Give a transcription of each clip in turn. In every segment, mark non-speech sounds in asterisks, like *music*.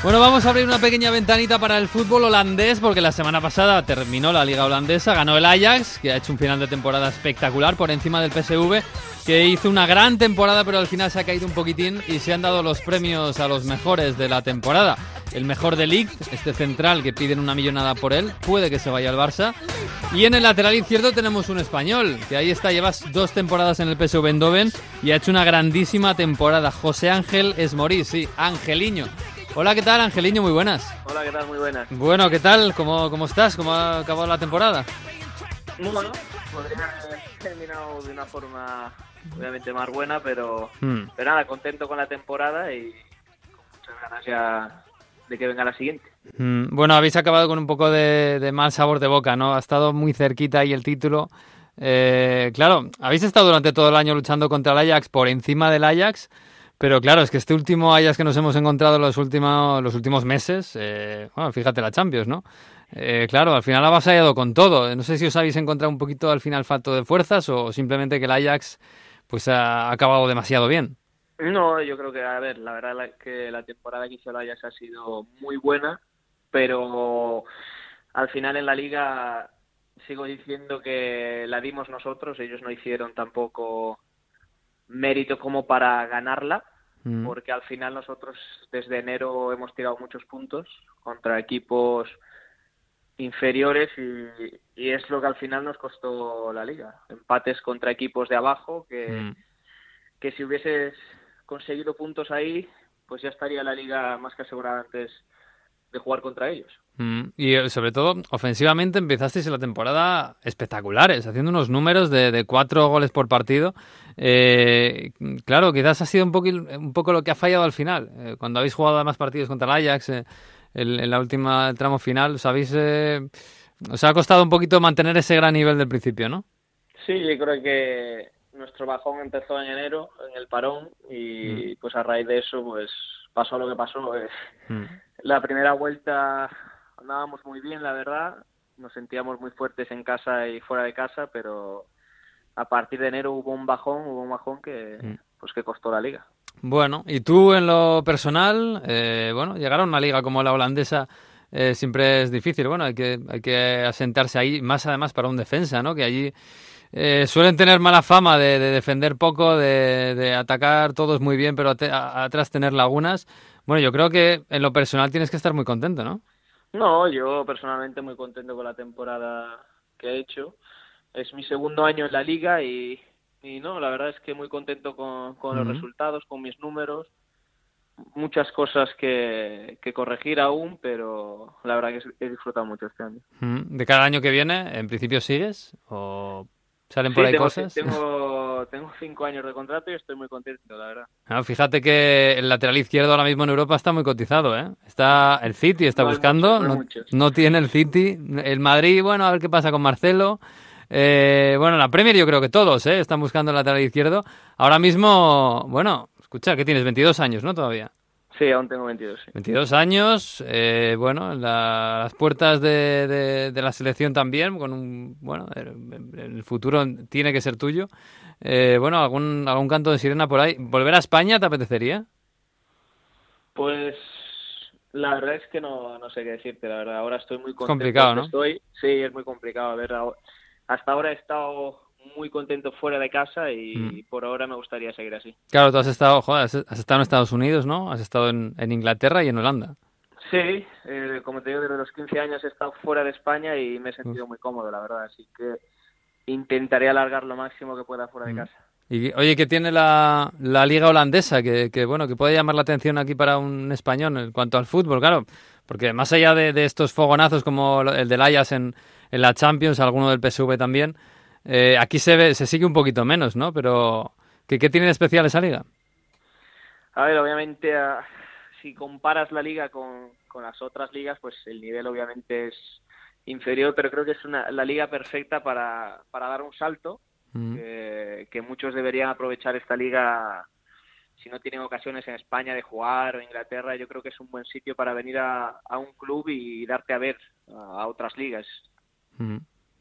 Bueno, vamos a abrir una pequeña ventanita para el fútbol holandés porque la semana pasada terminó la liga holandesa, ganó el Ajax, que ha hecho un final de temporada espectacular por encima del PSV, que hizo una gran temporada pero al final se ha caído un poquitín y se han dado los premios a los mejores de la temporada. El mejor de League, este central que piden una millonada por él, puede que se vaya al Barça. Y en el lateral izquierdo tenemos un español, que ahí está, llevas dos temporadas en el PSV Eindhoven y ha hecho una grandísima temporada. José Ángel Esmorís, sí, Angeliño. Hola, ¿qué tal, Angeliño? Muy buenas. Hola, ¿qué tal? Muy buenas. Bueno, ¿qué tal? ¿Cómo, cómo estás? ¿Cómo ha acabado la temporada? Bueno, podría haber terminado de una forma obviamente más buena, pero, Hmm. pero nada, contento con la temporada y con muchas ganas ya de que venga la siguiente. Mm, Bueno, habéis acabado con un poco de, de mal sabor de boca, ¿no? Ha estado muy cerquita ahí el título. Eh, claro, habéis estado durante todo el año luchando contra el Ajax por encima del Ajax, pero claro, es que este último Ajax que nos hemos encontrado en los últimos, los últimos meses, eh, bueno, fíjate la Champions, ¿no? Eh, claro, al final ha avasallado con todo. No sé si os habéis encontrado un poquito al final falto de fuerzas o simplemente que el Ajax pues ha acabado demasiado bien. No, yo creo que, a ver, la verdad es que la temporada que hizo el Ajax ha sido muy buena, pero al final en la liga sigo diciendo que la dimos nosotros, ellos no hicieron tampoco mérito como para ganarla, Mm. porque al final nosotros desde enero hemos tirado muchos puntos contra equipos inferiores y, y es lo que al final nos costó la liga. Empates contra equipos de abajo que, Mm. que si hubieses conseguido puntos ahí, pues ya estaría la liga más que asegurada antes de jugar contra ellos. Mm, Y eh, sobre todo, ofensivamente empezasteis la temporada espectaculares, haciendo unos números de, de cuatro goles por partido. Eh, claro, quizás ha sido un, poco, un poco lo que ha fallado al final. Eh, cuando habéis jugado además partidos contra el Ajax eh, el- en la última el tramo final, os, habéis, eh, os ha costado un poquito mantener ese gran nivel del principio, ¿no? Sí, yo creo que nuestro bajón empezó en enero, en el parón, y pues a raíz de eso, pues pasó lo que pasó. eh. Mm. La primera vuelta andábamos muy bien, la verdad. Nos sentíamos muy fuertes en casa y fuera de casa, pero a partir de enero hubo un bajón, hubo un bajón que Mm. pues que costó la liga. Bueno, y tú en lo personal, eh, bueno, llegar a una liga como la holandesa eh, siempre es difícil. Bueno, hay que, hay que asentarse ahí, más además para un defensa, ¿no? Que allí eh, suelen tener mala fama de, de defender poco, de, de atacar todos muy bien, pero a- atrás tener lagunas. Bueno, yo creo que en lo personal tienes que estar muy contento, ¿no? No, yo personalmente muy contento con la temporada que he hecho. Es mi segundo año en la liga y, y no, la verdad es que muy contento con, con los resultados, con mis números. Muchas cosas que, que corregir aún, pero la verdad que he disfrutado mucho este año. De cada año que viene, ¿en principio sigues? ¿O salen por ahí tengo, cosas? Tengo, *laughs* tengo cinco años de contrato y estoy muy contento, la verdad. Ah, fíjate que el lateral izquierdo ahora mismo en Europa está muy cotizado, ¿eh? Está el City está No buscando, muchos, no hay no, muchos. no tiene el City, el Madrid, bueno, a ver qué pasa con Marcelo. Eh, bueno, la Premier yo creo que todos, ¿eh? Están buscando el lateral izquierdo. Ahora mismo, bueno, escucha, que tienes 22 años, ¿no? Todavía. Sí, aún tengo 22. sí. 22 años, eh, bueno, en la- las puertas de, de- de la selección también, con un, bueno, el, el futuro tiene que ser tuyo. Eh, bueno, algún, algún canto de sirena por ahí. ¿Volver a España te apetecería? Pues la verdad es que no, no sé qué decirte, la verdad. Ahora estoy muy contento. complicado, donde ¿no? Estoy. Sí, es muy complicado. A ver, hasta ahora he estado muy contento fuera de casa y Mm. por ahora me gustaría seguir así. Claro, tú has estado, joder, has estado en Estados Unidos, ¿no? Has estado en, en Inglaterra y en Holanda. Sí, eh, como te digo, desde los 15 años he estado fuera de España y me he sentido muy cómodo, la verdad. Así que intentaré alargar lo máximo que pueda fuera de Mm. casa. Y oye, ¿qué tiene la, la liga holandesa? Que, que, bueno, que puede llamar la atención aquí para un español en cuanto al fútbol, claro. Porque más allá de, de estos fogonazos como el del Ajax en, en la Champions, alguno del PSV también, eh, aquí se ve, se sigue un poquito menos, ¿no? Pero, ¿qué, qué tiene de especial esa liga? A ver, obviamente, ah, si comparas la liga con, con las otras ligas, pues el nivel obviamente es inferior, pero creo que es una, la liga perfecta para, para dar un salto, Mm. que, que muchos deberían aprovechar esta liga si no tienen ocasiones en España de jugar o Inglaterra, yo creo que es un buen sitio para venir a, a un club y darte a ver a, a otras ligas. Mm.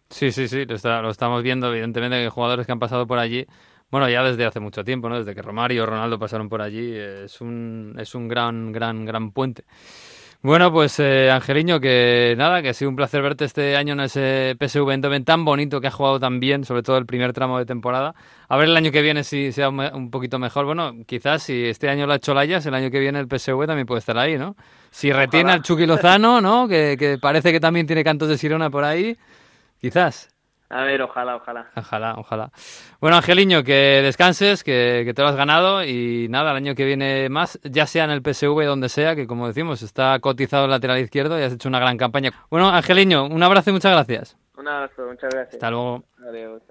Sí, sí, sí, lo, está- lo estamos viendo, evidentemente, que jugadores que han pasado por allí, bueno, ya desde hace mucho tiempo, ¿no? Desde que Romario y Ronaldo pasaron por allí, es un, es un gran, gran, gran puente. Bueno, pues eh, Angeliño, que nada, que ha sido un placer verte este año en ese PSV Eindhoven tan bonito que ha jugado tan bien, sobre todo el primer tramo de temporada. A ver el año que viene si sea un poquito mejor. Bueno, quizás si este año lo ha hecho Layas, el año que viene el PSV también puede estar ahí, ¿no? Si retiene al Chucky Lozano, ¿no? Que, que parece que también tiene cantos de sirona por ahí, quizás. A ver, ojalá, ojalá. Ojalá, ojalá. Bueno, Angeliño, que descanses, que, te lo has ganado y nada, el año que viene más, ya sea en el PSV, donde sea, que como decimos, está cotizado el lateral izquierdo y has hecho una gran campaña. Bueno, Angeliño, un abrazo y muchas gracias. Un abrazo, muchas gracias. Hasta luego. Adiós.